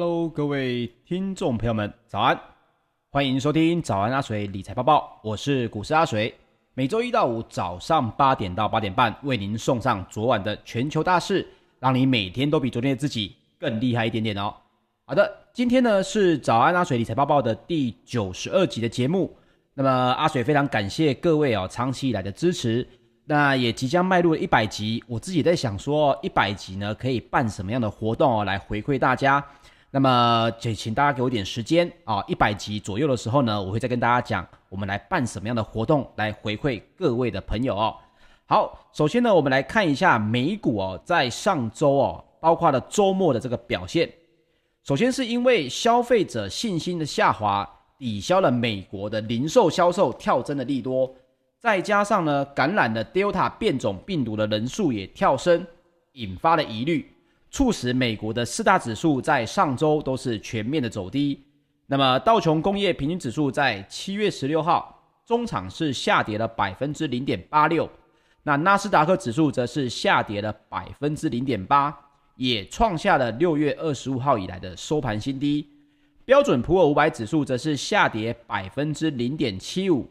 Hello，各位听众朋友们，早安！欢迎收听早安阿水理财报报，我是股市阿水。每周一到五早上八点到八点半，为您送上昨晚的全球大事，让你每天都比昨天的自己更厉害一点点哦。好的，今天呢是早安阿水理财报报的第九十二集的节目。那么阿水非常感谢各位哦长期以来的支持。那也即将迈入了一百集，我自己在想说，一百集呢可以办什么样的活动哦来回馈大家？那么，就请大家给我点时间啊，一百集左右的时候呢，我会再跟大家讲，我们来办什么样的活动来回馈各位的朋友哦。好，首先呢，我们来看一下美股哦，在上周哦，包括了周末的这个表现。首先是因为消费者信心的下滑，抵消了美国的零售销售跳增的利多，再加上呢，感染的 Delta 变种病毒的人数也跳升，引发了疑虑。促使美国的四大指数在上周都是全面的走低。那么道琼工业平均指数在七月十六号中场是下跌了百分之零点八六，那纳斯达克指数则是下跌了百分之零点八，也创下了六月二十五号以来的收盘新低。标准普尔五百指数则是下跌百分之零点七五，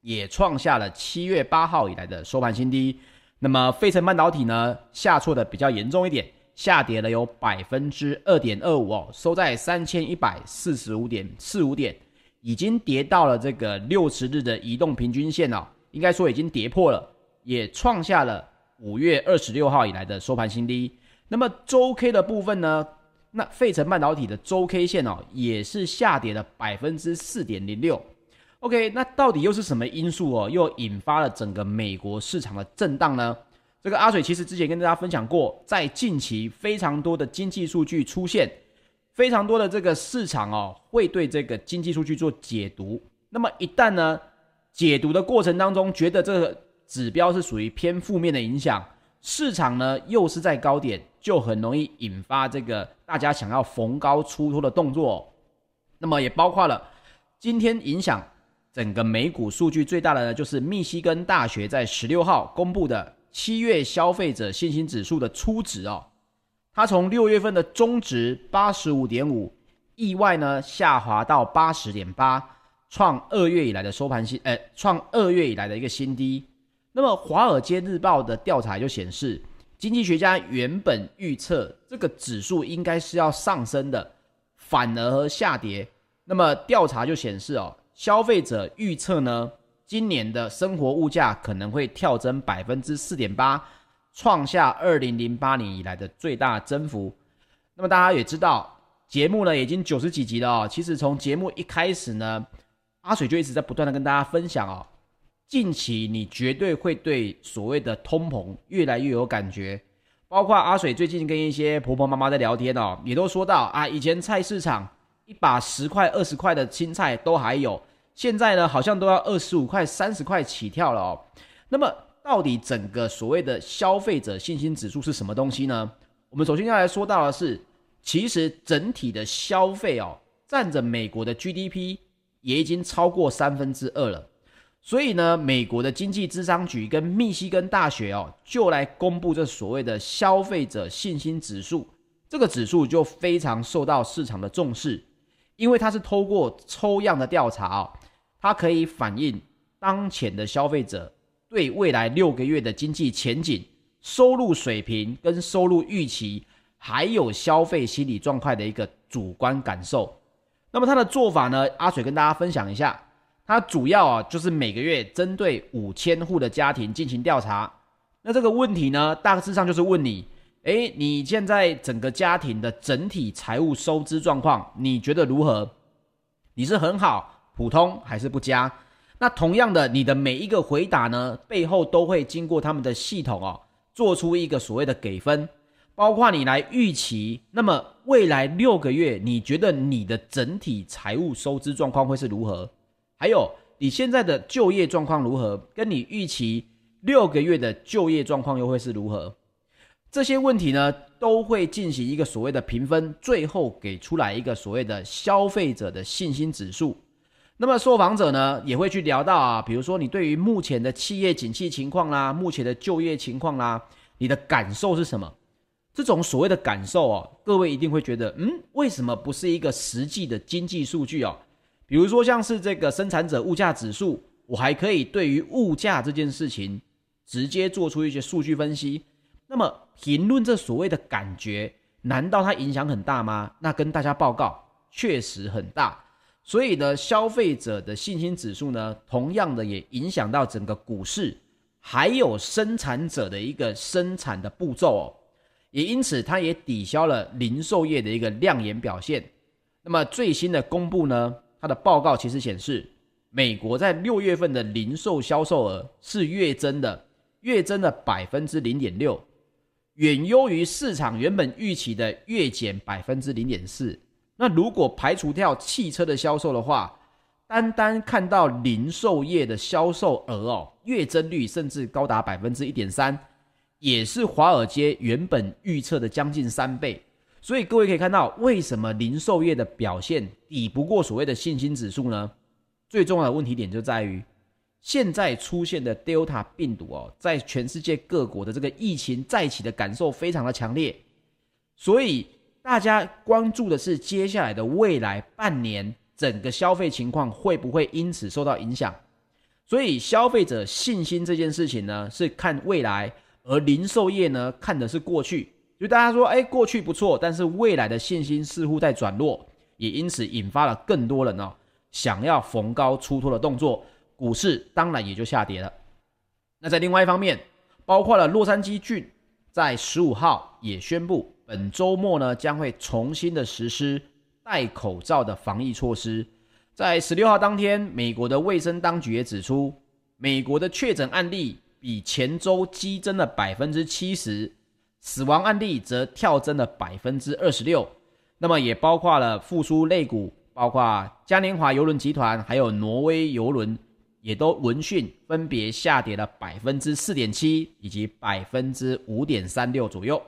也创下了七月八号以来的收盘新低。那么费城半导体呢，下挫的比较严重一点。下跌了有百分之二点二五哦，收在三千一百四十五点四五点，已经跌到了这个六十日的移动平均线哦，应该说已经跌破了，也创下了五月二十六号以来的收盘新低。那么周 K 的部分呢？那费城半导体的周 K 线哦，也是下跌了百分之四点零六。OK，那到底又是什么因素哦，又引发了整个美国市场的震荡呢？这个阿水其实之前跟大家分享过，在近期非常多的经济数据出现，非常多的这个市场哦，会对这个经济数据做解读。那么一旦呢，解读的过程当中，觉得这个指标是属于偏负面的影响，市场呢又是在高点，就很容易引发这个大家想要逢高出脱的动作。那么也包括了今天影响整个美股数据最大的呢，就是密西根大学在十六号公布的。七月消费者信心指数的初值哦，它从六月份的中值八十五点五，意外呢下滑到八十点八，创二月以来的收盘新，呃，创二月以来的一个新低。那么《华尔街日报》的调查就显示，经济学家原本预测这个指数应该是要上升的，反而下跌。那么调查就显示哦，消费者预测呢，今年的生活物价可能会跳增百分之四点八，创下二零零八年以来的最大增幅。那么大家也知道，节目呢已经九十几集了哦。其实从节目一开始呢，阿水就一直在不断的跟大家分享哦，近期你绝对会对所谓的通膨越来越有感觉。包括阿水最近跟一些婆婆妈妈在聊天哦，也都说到啊，以前菜市场一把十块、二十块的青菜都还有。现在呢，好像都要二十五块、三十块起跳了哦。那么，到底整个所谓的消费者信心指数是什么东西呢？我们首先要来说到的是，其实整体的消费哦，占着美国的 GDP 也已经超过三分之二了。所以呢，美国的经济智商局跟密西根大学哦，就来公布这所谓的消费者信心指数。这个指数就非常受到市场的重视，因为它是透过抽样的调查哦。它可以反映当前的消费者对未来六个月的经济前景、收入水平跟收入预期，还有消费心理状态的一个主观感受。那么它的做法呢？阿水跟大家分享一下。它主要啊就是每个月针对五千户的家庭进行调查。那这个问题呢，大致上就是问你：诶，你现在整个家庭的整体财务收支状况，你觉得如何？你是很好？普通还是不佳？那同样的，你的每一个回答呢，背后都会经过他们的系统哦，做出一个所谓的给分，包括你来预期，那么未来六个月，你觉得你的整体财务收支状况会是如何？还有你现在的就业状况如何？跟你预期六个月的就业状况又会是如何？这些问题呢，都会进行一个所谓的评分，最后给出来一个所谓的消费者的信心指数。那么受访者呢，也会去聊到啊，比如说你对于目前的企业景气情况啦，目前的就业情况啦，你的感受是什么？这种所谓的感受哦，各位一定会觉得，嗯，为什么不是一个实际的经济数据哦？比如说像是这个生产者物价指数，我还可以对于物价这件事情直接做出一些数据分析。那么评论这所谓的感觉，难道它影响很大吗？那跟大家报告，确实很大。所以呢，消费者的信心指数呢，同样的也影响到整个股市，还有生产者的一个生产的步骤哦。也因此，它也抵消了零售业的一个亮眼表现。那么最新的公布呢，它的报告其实显示，美国在六月份的零售销售额是月增的，月增的百分之零点六，远优于市场原本预期的月减百分之零点四。那如果排除掉汽车的销售的话，单单看到零售业的销售额哦，月增率甚至高达百分之一点三，也是华尔街原本预测的将近三倍。所以各位可以看到，为什么零售业的表现抵不过所谓的信心指数呢？最重要的问题点就在于，现在出现的 Delta 病毒哦，在全世界各国的这个疫情再起的感受非常的强烈，所以。大家关注的是接下来的未来半年，整个消费情况会不会因此受到影响？所以消费者信心这件事情呢，是看未来，而零售业呢，看的是过去。就大家说，哎，过去不错，但是未来的信心似乎在转弱，也因此引发了更多人哦想要逢高出脱的动作，股市当然也就下跌了。那在另外一方面，包括了洛杉矶郡在十五号也宣布。本周末呢，将会重新的实施戴口罩的防疫措施。在十六号当天，美国的卫生当局也指出，美国的确诊案例比前周激增了百分之七十，死亡案例则跳增了百分之二十六。那么也包括了复苏类股，包括嘉年华邮轮集团，还有挪威邮轮，也都闻讯分别下跌了百分之四点七以及百分之五点三六左右。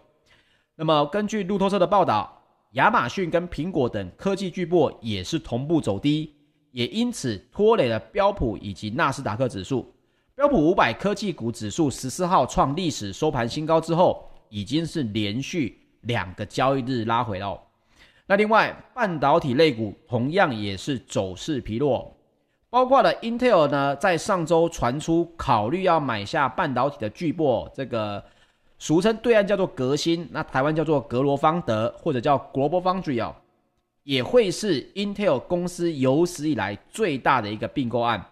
那么，根据路透社的报道，亚马逊跟苹果等科技巨擘也是同步走低，也因此拖累了标普以及纳斯达克指数。标普五百科技股指数十四号创历史收盘新高之后，已经是连续两个交易日拉回了。那另外，半导体类股同样也是走势疲弱，包括了 Intel 呢，在上周传出考虑要买下半导体的巨擘这个。俗称对岸叫做革新，那台湾叫做格罗方德，或者叫 Global Foundry，也会是 Intel 公司有史以来最大的一个并购案。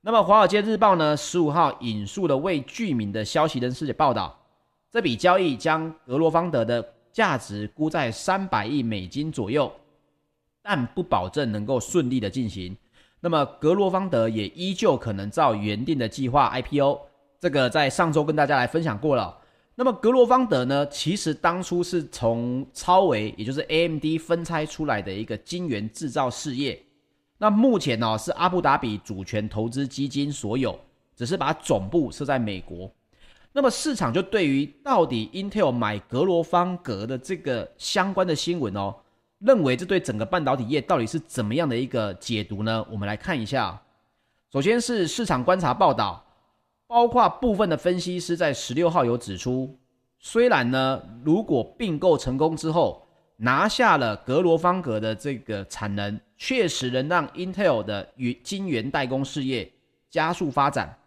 那么《华尔街日报》呢，十五号引述了未具名的消息人士的报道，这笔交易将格罗方德的价值估在三百亿美金左右，但不保证能够顺利的进行。那么格罗方德也依旧可能照原定的计划 IPO，这个在上周跟大家来分享过了。那么格罗方德呢，其实当初是从超微，也就是 AMD 分拆出来的一个晶圆制造事业。那目前呢，是阿布达比主权投资基金所有，只是把总部设在美国。那么市场就对于到底 Intel 买格罗方格的这个相关的新闻哦，认为这对整个半导体业到底是怎么样的一个解读呢？我们来看一下。首先是市场观察报道。包括部分的分析师在十六号有指出，虽然呢，如果并购成功之后拿下了格罗方格的这个产能，确实能让 Intel 的与晶圆代工事业加速发展，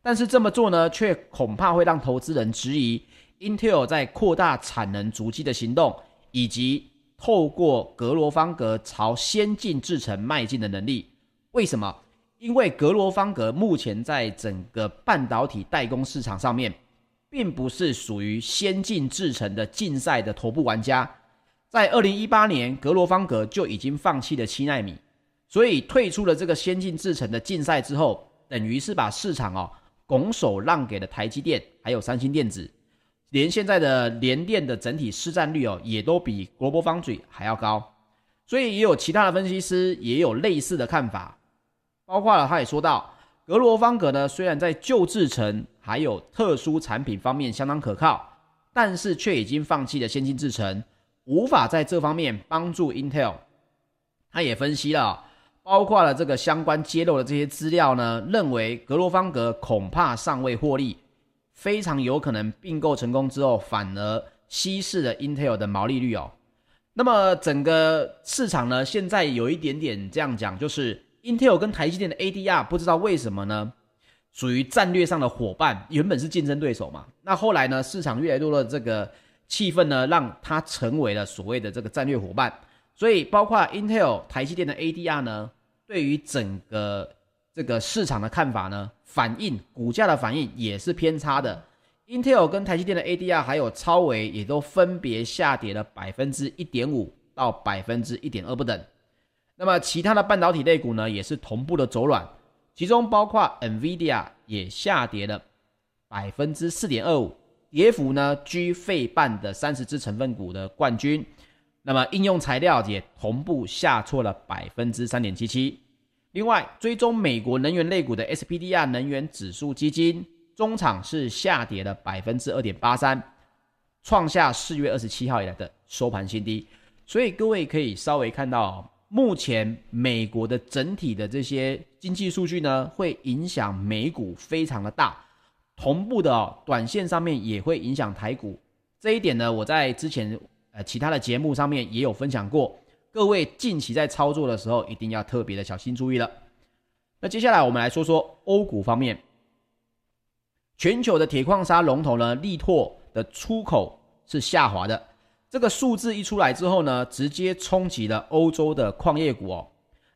但是这么做呢，却恐怕会让投资人质疑 Intel 在扩大产能足迹的行动，以及透过格罗方格朝先进制程迈进的能力。为什么？因为格罗方格目前在整个半导体代工市场上面，并不是属于先进制程的竞赛的头部玩家。在二零一八年，格罗方格就已经放弃了七纳米，所以退出了这个先进制程的竞赛之后，等于是把市场哦拱手让给了台积电，还有三星电子。连现在的联电的整体市占率哦，也都比 Global Foundry 还要高。所以也有其他的分析师也有类似的看法。包括了，他也说到，格罗方格呢，虽然在旧制程还有特殊产品方面相当可靠，但是却已经放弃了先进制程，无法在这方面帮助 Intel。他也分析了，包括了这个相关揭露的这些资料呢，认为格罗方格恐怕尚未获利，非常有可能并购成功之后，反而稀释了 Intel 的毛利率哦。那么整个市场呢，现在有一点点这样讲，就是 Intel 跟台积电的 ADR 不知道为什么呢，属于战略上的伙伴，原本是竞争对手嘛。那后来呢，市场越来越多的这个气氛呢，让它成为了所谓的这个战略伙伴。所以包括 Intel、台积电的 ADR 呢，对于整个这个市场的看法呢，反应股价的反应也是偏差的。Intel 跟台积电的 ADR 还有超微也都分别下跌了百分之一点五到百分之一点二不等。那么其他的半导体类股呢，也是同步的走软，其中包括 NVIDIA 也下跌了百分之四点二五，跌幅呢居费半的三十只成分股的冠军。那么应用材料也同步下挫了百分之三点七七。另外，追踪美国能源类股的 SPDR 能源指数基金，中场是下跌了百分之二点八三，创下四月二十七号以来的收盘新低。所以各位可以稍微看到，目前美国的整体的这些经济数据呢，会影响美股非常的大，同步的哦，短线上面也会影响台股。这一点呢，我在之前呃其他的节目上面也有分享过。各位近期在操作的时候，一定要特别的小心注意了。那接下来我们来说说欧股方面，全球的铁矿砂龙头呢，力拓的出口是下滑的。这个数字一出来之后呢，直接冲击了欧洲的矿业股哦。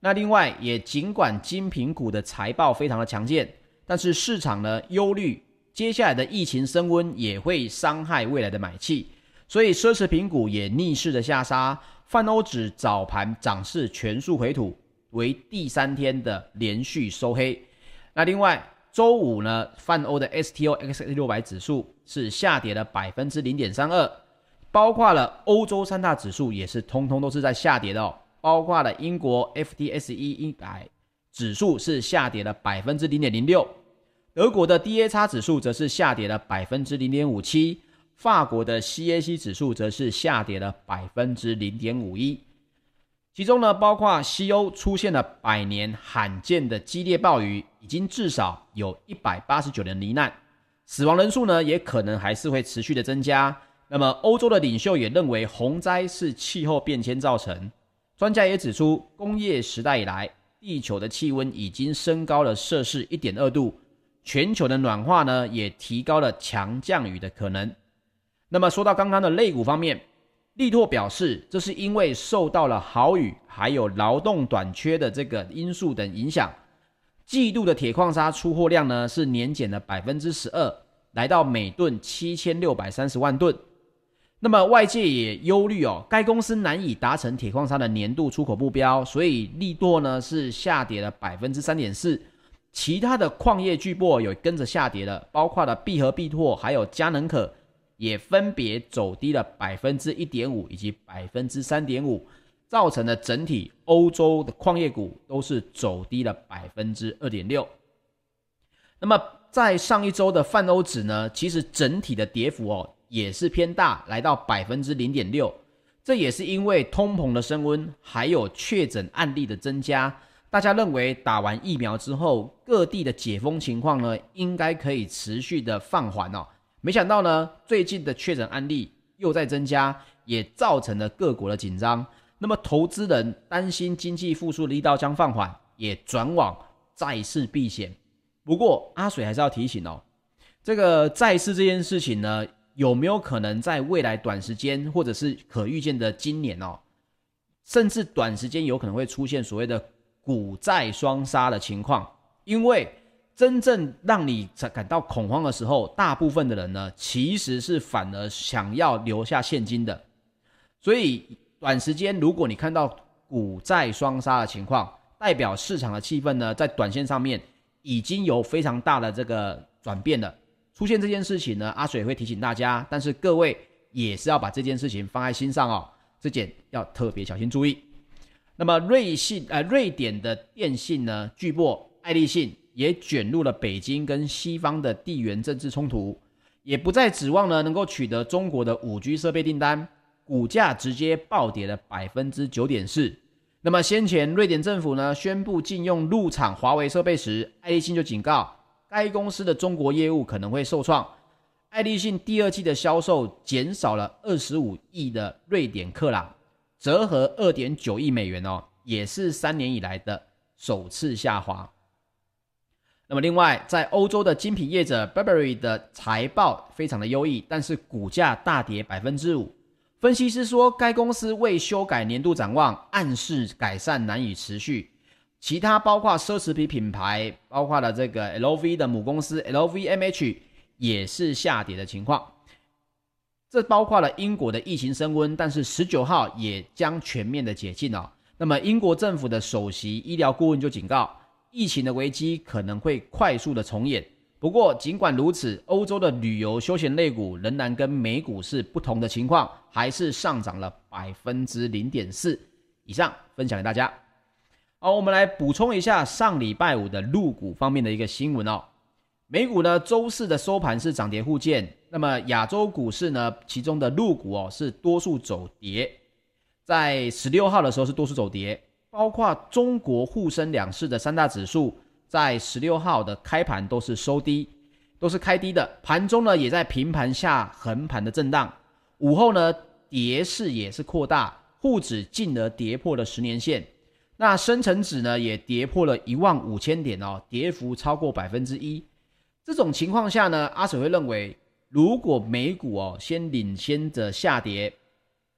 那另外也尽管精品股的财报非常的强劲，但是市场呢忧虑接下来的疫情升温也会伤害未来的买气，所以奢侈品股也逆势的下杀。泛欧指早盘涨势全数回吐，为第三天的连续收黑。那另外周五呢，泛欧的 STOXX 六百指数是下跌了百分之零点三二，包括了欧洲三大指数也是通通都是在下跌的哦，包括了英国 FTSE 一百指数是下跌了百分之零点零六，德国的 DAX 指数则是下跌了百分之零点五七。法国的 CAC 指数则是下跌了百分之零点五一，其中呢，包括西欧出现了百年罕见的激烈暴雨，已经至少有一百八十九人罹难，死亡人数呢也可能还是会持续的增加。那么，欧洲的领袖也认为洪灾是气候变迁造成。专家也指出，工业时代以来，地球的气温已经升高了摄氏一点二度，全球的暖化呢也提高了强降雨的可能。那么说到刚刚的肋骨方面，力拓表示，这是因为受到了豪雨还有劳动短缺的这个因素等影响，季度的铁矿砂出货量呢是年减了百分之十二，来到每吨七千六百三十万吨。那么外界也忧虑哦，该公司难以达成铁矿砂的年度出口目标，所以力拓呢是下跌了百分之三点四，其他的矿业巨擘有跟着下跌了，包括了必和必拓还有嘉能可。也分别走低了百分之一点五以及百分之三点五，造成了整体欧洲的矿业股都是走低了百分之二点六。那么在上一周的泛欧指呢，其实整体的跌幅哦也是偏大，来到百分之零点六。这也是因为通膨的升温，还有确诊案例的增加，大家认为打完疫苗之后，各地的解封情况呢，应该可以持续的放缓哦。没想到呢，最近的确诊案例又在增加，也造成了各国的紧张。那么，投资人担心经济复苏的力道将放缓，也转往债市避险。不过，阿水还是要提醒哦，这个债市这件事情呢，有没有可能在未来短时间，或者是可预见的今年哦，甚至短时间有可能会出现所谓的股债双杀的情况？因为真正让你感到恐慌的时候，大部分的人呢，其实是反而想要留下现金的。所以短时间，如果你看到股债双杀的情况，代表市场的气氛呢，在短线上面已经有非常大的这个转变了。出现这件事情呢，阿水会提醒大家，但是各位也是要把这件事情放在心上哦，这点要特别小心注意。那么瑞信呃，瑞典的电信呢，巨擘爱立信。也卷入了北京跟西方的地缘政治冲突，也不再指望呢能够取得中国的五 G 设备订单，股价直接暴跌了百分之九点四。那么先前瑞典政府呢宣布禁用入场华为设备时，爱立信就警告该公司的中国业务可能会受创。爱立信第二季的销售减少了二十五亿的瑞典克朗，折合二点九亿美元哦，也是三年以来的首次下滑。那么另外，在欧洲的精品业者 Burberry 的财报非常的优异，但是股价大跌百分之五。分析师说，该公司未修改年度展望，暗示改善难以持续。其他包括奢侈品品牌，包括了这个 LV 的母公司 LVMH。也是下跌的情况，这包括了英国的疫情升温，但是十九号也将全面的解禁哦。那么英国政府的首席医疗顾问就警告，疫情的危机可能会快速的重演。不过尽管如此，欧洲的旅游休闲类股仍然跟美股是不同的情况，还是上涨了百分之零点四以上。分享给大家。好，我们来补充一下上礼拜五的入股方面的一个新闻哦。美股呢，周四的收盘是涨跌互见。那么亚洲股市呢，其中的入股哦是多数走跌，在十六号的时候是多数走跌，包括中国沪深两市的三大指数，在十六号的开盘都是收低，都是开低的。盘中呢也在平盘下横盘的震荡，午后呢跌势也是扩大，沪指进而跌破了十年线，那深成指呢也跌破了一万五千点哦，跌幅超过百分之一。这种情况下呢，阿水会认为，如果美股哦先领先着下跌，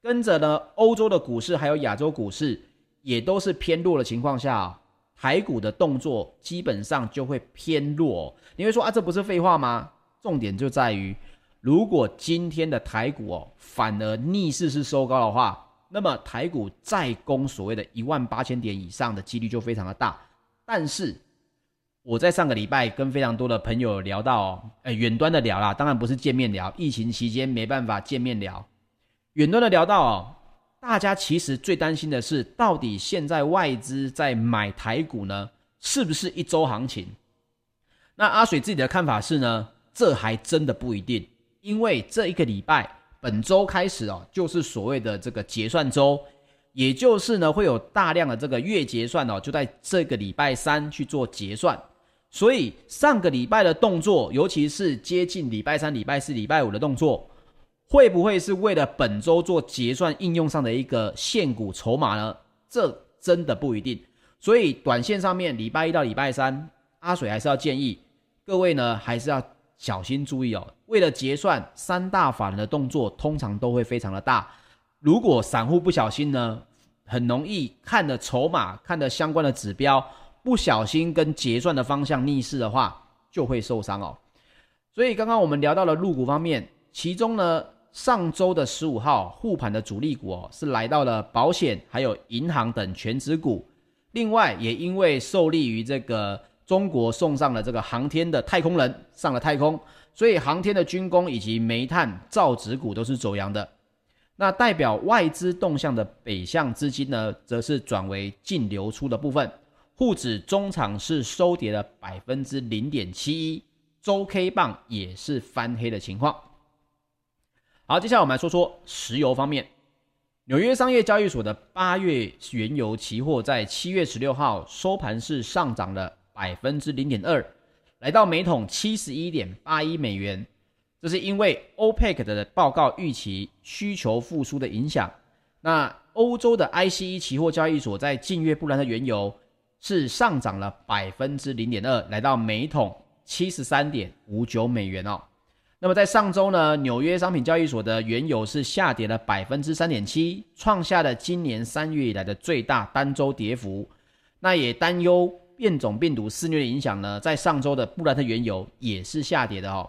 跟着呢欧洲的股市还有亚洲股市也都是偏弱的情况下，台股的动作基本上就会偏弱。你会说啊，这不是废话吗？重点就在于，如果今天的台股哦反而逆势是收高的话，那么台股再攻所谓的一万八千点以上的几率就非常的大。但是，我在上个礼拜跟非常多的朋友聊到哦，哎，远端的聊啦，当然不是见面聊，疫情期间没办法见面聊，远端的聊到哦，大家其实最担心的是，到底现在外资在买台股呢，是不是一周行情？那阿水自己的看法是呢，这还真的不一定，因为这一个礼拜本周开始哦，就是所谓的这个结算周。也就是呢，会有大量的这个月结算哦，就在这个礼拜三去做结算。所以上个礼拜的动作，尤其是接近礼拜三、礼拜四、礼拜五的动作，会不会是为了本周做结算应用上的一个现股筹码呢？这真的不一定。所以短线上面，礼拜一到礼拜三，阿水还是要建议各位呢，还是要小心注意哦。为了结算，三大法人的动作通常都会非常的大。如果散户不小心呢，很容易看的筹码、看的相关的指标。不小心跟结算的方向逆势的话，就会受伤哦。所以刚刚我们聊到了入股方面，其中呢，上周的十五号护盘的主力股哦，是来到了保险、还有银行等全职股。另外，也因为受利于这个中国送上了这个航天的太空人上了太空，所以航天的军工以及煤炭、造纸股都是走阳的。那代表外资动向的北向资金呢，则是转为净流出的部分。沪指中场是收跌了百分之零点七一，周 K 棒也是翻黑的情况。好，接下来我们来说说石油方面。纽约商业交易所的八月原油期货在七月十六号收盘是上涨了百分之零点二，来到每桶七十一点八一美元。这是因为 OPEC 的报告预期需求复苏的影响。那欧洲的 ICE 期货交易所在近月布兰特原油。是上涨了百分之零点二，来到每桶七十三点五九美元哦。那么在上周呢，纽约商品交易所的原油是下跌了百分之三点七，创下了今年三月以来的最大单周跌幅。那也担忧变种病毒肆虐的影响呢，在上周的布兰特原油也是下跌的哦。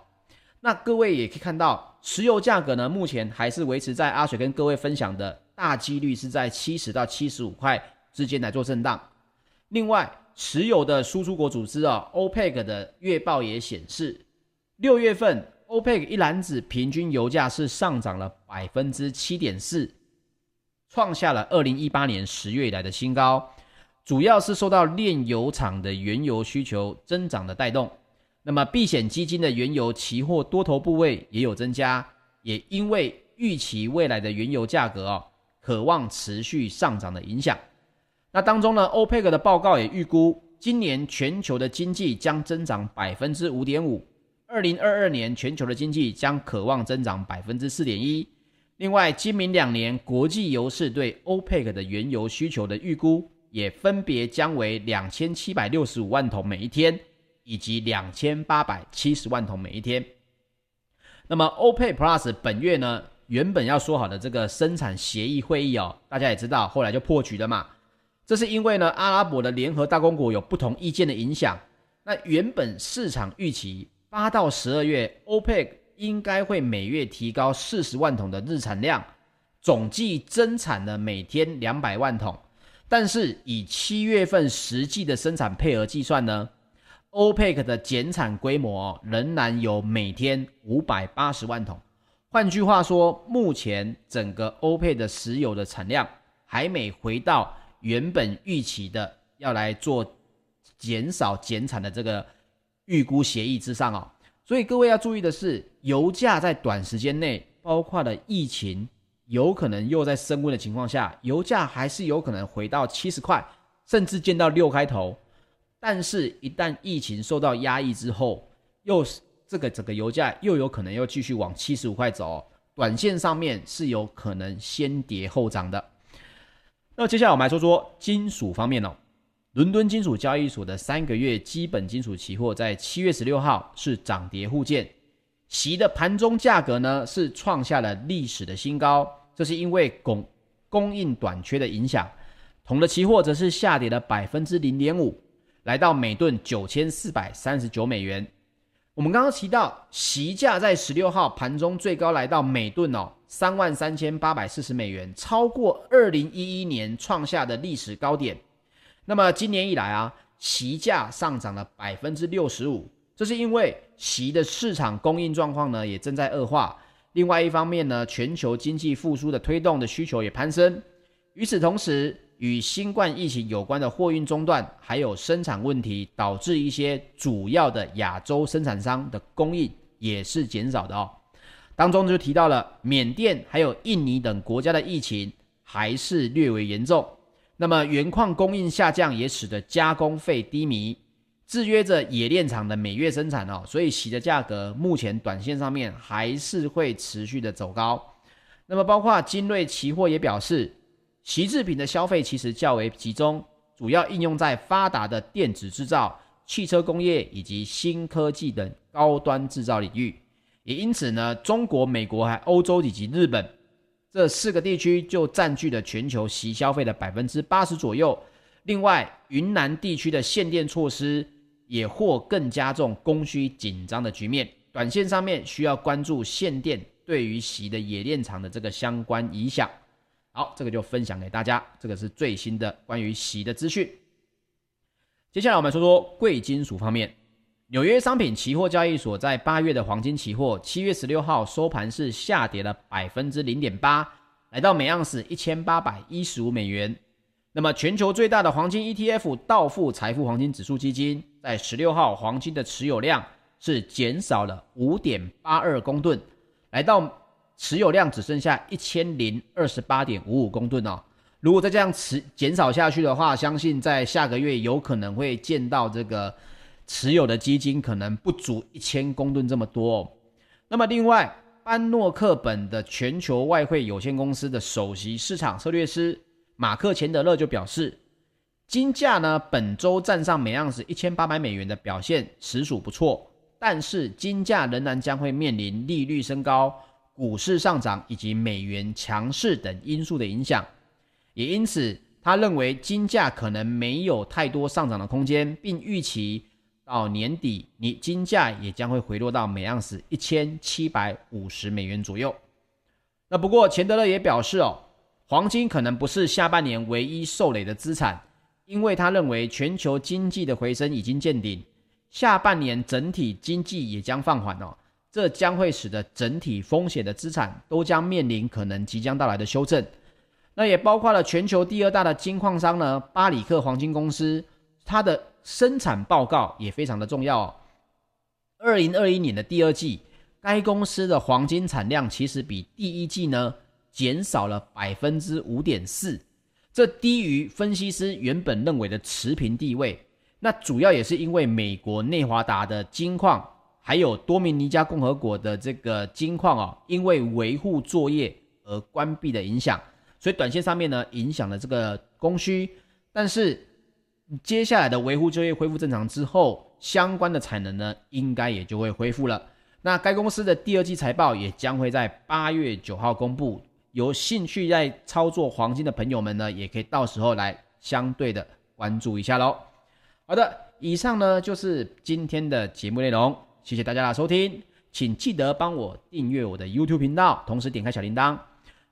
那各位也可以看到，石油价格呢，目前还是维持在阿水跟各位分享的大几率是在七十到七十五块之间来做震荡。另外，石油的输出国组织啊，OPEC 的月报也显示，六月份 OPEC 一篮子平均油价是上涨了百分之七点四，创下了二零一八年十月以来的新高，主要是受到炼油厂的原油需求增长的带动。那么，避险基金的原油期货多头部位也有增加，也因为预期未来的原油价格啊，可望持续上涨的影响。那当中呢，欧佩克的报告也预估，今年全球的经济将增长百分之五点五，二零二二年全球的经济将可望增长百分之四点一。另外，今明两年国际油市对 OPEC 的原油需求的预估也分别将为两千七百六十五万桶每一天，以及两千八百七十万桶每一天。那么，OPEC Plus 本月呢，原本要说好的这个生产协议会议哦，大家也知道，后来就破局了嘛。这是因为呢，阿拉伯的联合大公国有不同意见的影响。那原本市场预期八到十二月 OPEC 应该会每月提高四十万桶的日产量，总计增产了每天两百万桶。但是以七月份实际的生产配额计算呢欧佩克的减产规模仍然有每天五百八十万桶。换句话说，目前整个 OPEC 的石油的产量还没回到原本预期的要来做减少减产的这个预估协议之上哦。所以各位要注意的是，油价在短时间内，包括了疫情有可能又在升温的情况下，油价还是有可能回到七十块，甚至见到六开头。但是，一旦疫情受到压抑之后，又是这个整个油价又有可能又继续往七十五块走，短线上面是有可能先跌后涨的。那接下来我们来说说金属方面哦。伦敦金属交易所的三个月基本金属期货在七月十六号是涨跌互见，锡的盘中价格呢是创下了历史的新高，这是因为供供应短缺的影响。铜的期货则是下跌了百分之零点五，来到每吨九千四百三十九美元。我们刚刚提到锡价在十六号盘中最高来到每吨哦三万三千八百四十美元，超过二零一一年创下的历史高点。那么今年以来啊，锡价上涨了百分之六十五，这是因为锡的市场供应状况呢也正在恶化。另外一方面呢，全球经济复苏的推动的需求也攀升。与此同时，与新冠疫情有关的货运中断，还有生产问题，导致一些主要的亚洲生产商的供应也是减少的哦。当中就提到了缅甸还有印尼等国家的疫情还是略为严重。那么原矿供应下降，也使得加工费低迷，制约着冶炼厂的每月生产哦，所以锡的价格目前短线上面还是会持续的走高。那么包括精锐期货也表示，锡制品的消费其实较为集中，主要应用在发达的电子制造、汽车工业以及新科技等高端制造领域。也因此呢，中国、美国还欧洲以及日本。这四个地区就占据了全球锡消费的百分之八十左右。另外，云南地区的限电措施也或更加重供需紧张的局面。短线上面需要关注限电对于锡的冶炼厂的这个相关影响。好，这个就分享给大家。这个是最新的关于锡的资讯。接下来我们说说贵金属方面。纽约商品期货交易所，在八月的黄金期货，七月十六号收盘是下跌了百分之零点八，来到每盎司一千八百一十五美元。那么，全球最大的黄金 ETF 道富财富黄金指数基金，在十六号黄金的持有量是减少了五点八二公吨，来到持有量只剩下一千零二十八点五五公吨哦。如果再这样持减少下去的话，相信在下个月有可能会见到这个。持有的基金可能不足一千公吨这么多哦。那么，另外，班诺克本的全球外汇有限公司的首席市场策略师马克钱德勒就表示，金价呢本周站上每盎司一千八百美元的表现实属不错，但是金价仍然将会面临利率升高、股市上涨以及美元强势等因素的影响。也因此，他认为金价可能没有太多上涨的空间，并预期。到年底，你金价也将会回落到每盎司一千七百五十美元左右。那不过钱德勒也表示哦，黄金可能不是下半年唯一受累的资产，因为他认为全球经济的回升已经见顶，下半年整体经济也将放缓哦，这将会使得整体风险的资产都将面临可能即将到来的修正。那也包括了全球第二大的金矿商呢，巴里克黄金公司，它的。生产报告也非常的重要哦。二零二一年的第二季，该公司的黄金产量其实比第一季呢减少了百分之五点四，这低于分析师原本认为的持平地位。那主要也是因为美国内华达的金矿还有多米尼加共和国的这个金矿哦，因为维护作业而关闭的影响，所以短线上面呢影响了这个供需。但是接下来的维护作业恢复正常之后，相关的产能呢应该也就会恢复了。那该公司的第二季财报也将会在八月九号公布，有兴趣在操作黄金的朋友们呢，也可以到时候来相对的关注一下喽。好的，以上呢就是今天的节目内容。谢谢大家的收听，请记得帮我订阅我的 YouTube 频道，同时点开小铃铛。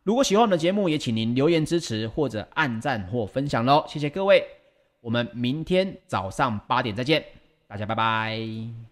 如果喜欢我的节目，也请您留言支持或者按赞或分享喽。谢谢各位，我们明天早上八点再见，大家拜拜。